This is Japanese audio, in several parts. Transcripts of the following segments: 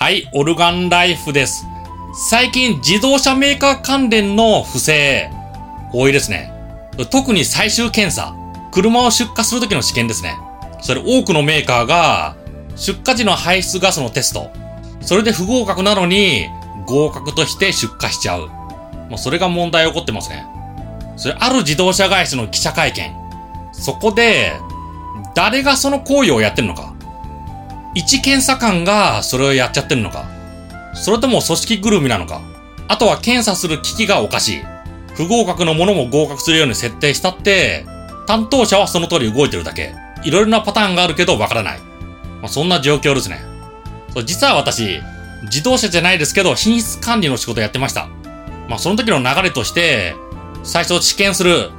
はい、オルガンライフです。最近自動車メーカー関連の不正、多いですね。特に最終検査、車を出荷するときの試験ですね。それ多くのメーカーが、出荷時の排出ガスのテスト、それで不合格なのに、合格として出荷しちゃう。もうそれが問題起こってますね。それある自動車会社の記者会見。そこで、誰がその行為をやってるのか。一検査官がそれをやっちゃってるのか？それとも組織ぐるみなのか？あとは検査する機器がおかしい。不合格のものも合格するように設定したって、担当者はその通り動いてるだけ。いろいろなパターンがあるけどわからない。まあ、そんな状況ですね。そう実は私、自動車じゃないですけど、品質管理の仕事やってました。まあ、その時の流れとして、最初試験する。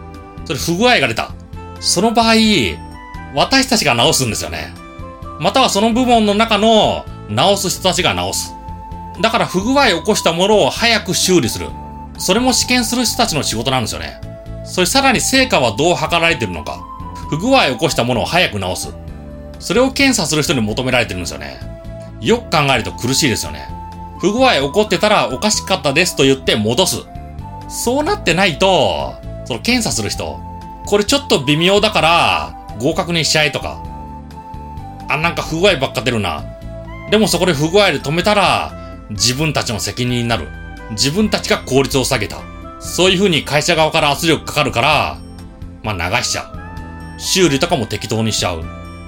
それ不具合が出た。その場合、私たちが直すんですよね。またはその部門の中の直す人たちが直す。だから不具合を起こしたものを早く修理する。それも試験する人たちの仕事なんですよね。それさらに成果はどう測られてるのか。不具合を起こしたものを早く直す。それを検査する人に求められてるんですよね。よく考えると苦しいですよね。不具合起こってたらおかしかったですと言って戻す。そうなってないと、その検査する人、これちょっと微妙だから合格にしちゃえとか。あ、なんか不具合ばっか出るな。でもそこで不具合で止めたら自分たちの責任になる。自分たちが効率を下げた。そういう風に会社側から圧力かかるから、まあ流しちゃう。修理とかも適当にしちゃう。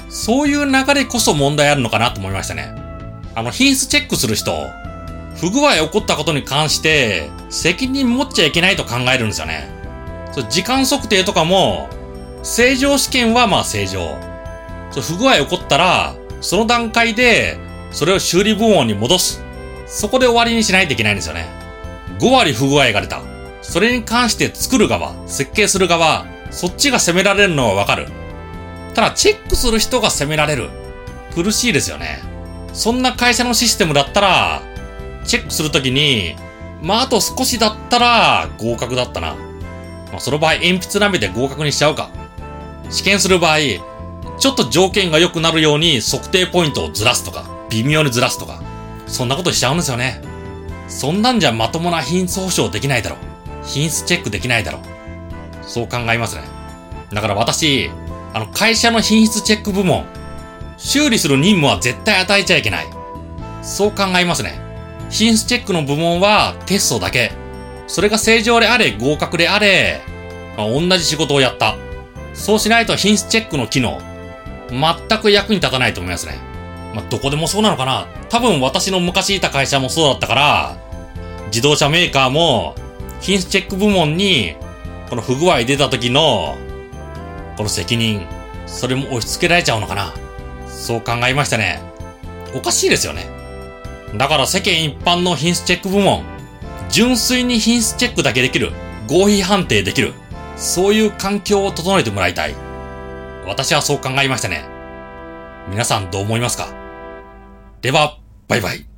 そういう流れこそ問題あるのかなと思いましたね。あの、品質チェックする人、不具合起こったことに関して、責任持っちゃいけないと考えるんですよね。そう時間測定とかも、正常試験はまあ正常。不具合起こったら、その段階で、それを修理部門に戻す。そこで終わりにしないといけないんですよね。5割不具合が出た。それに関して作る側、設計する側、そっちが責められるのはわかる。ただ、チェックする人が責められる。苦しいですよね。そんな会社のシステムだったら、チェックするときに、まあ、あと少しだったら合格だったな。まあ、その場合、鉛筆舐めて合格にしちゃうか。試験する場合、ちょっと条件が良くなるように測定ポイントをずらすとか、微妙にずらすとか、そんなことしちゃうんですよね。そんなんじゃまともな品質保証できないだろう。品質チェックできないだろう。そう考えますね。だから私、あの、会社の品質チェック部門、修理する任務は絶対与えちゃいけない。そう考えますね。品質チェックの部門はテストだけ。それが正常であれ、合格であれ、まあ、同じ仕事をやった。そうしないと品質チェックの機能、全く役に立たないと思いますね。まあ、どこでもそうなのかな多分私の昔いた会社もそうだったから、自動車メーカーも、品質チェック部門に、この不具合出た時の、この責任、それも押し付けられちゃうのかなそう考えましたね。おかしいですよね。だから世間一般の品質チェック部門、純粋に品質チェックだけできる、合否判定できる、そういう環境を整えてもらいたい。私はそう考えましたね。皆さんどう思いますか？では、バイバイ。